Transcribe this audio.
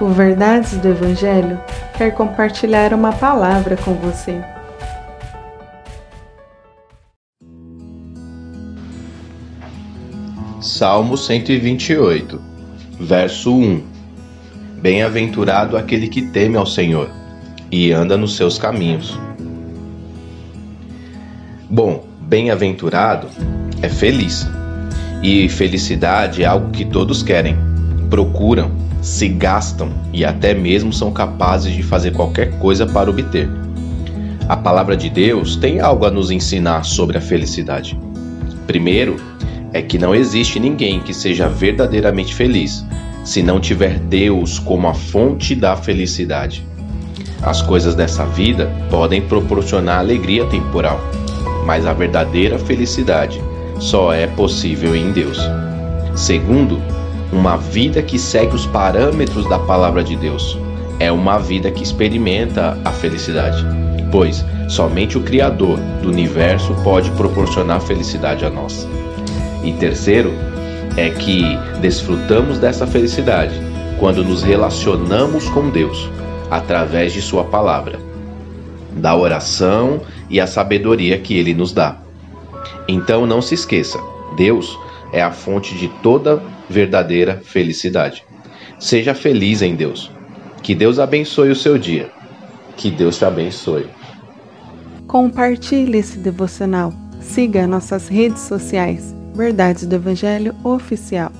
O Verdades do Evangelho quer compartilhar uma palavra com você. Salmo 128, verso 1 Bem-aventurado aquele que teme ao Senhor e anda nos seus caminhos. Bom, bem-aventurado é feliz. E felicidade é algo que todos querem, procuram, se gastam e até mesmo são capazes de fazer qualquer coisa para obter. A palavra de Deus tem algo a nos ensinar sobre a felicidade. Primeiro, é que não existe ninguém que seja verdadeiramente feliz se não tiver Deus como a fonte da felicidade. As coisas dessa vida podem proporcionar alegria temporal, mas a verdadeira felicidade só é possível em Deus. Segundo, uma vida que segue os parâmetros da palavra de Deus é uma vida que experimenta a felicidade, pois somente o Criador do universo pode proporcionar felicidade a nós. E terceiro, é que desfrutamos dessa felicidade quando nos relacionamos com Deus através de Sua palavra, da oração e a sabedoria que Ele nos dá. Então não se esqueça: Deus é a fonte de toda verdadeira felicidade. Seja feliz em Deus. Que Deus abençoe o seu dia. Que Deus te abençoe. Compartilhe esse devocional. Siga nossas redes sociais. Verdades do Evangelho Oficial.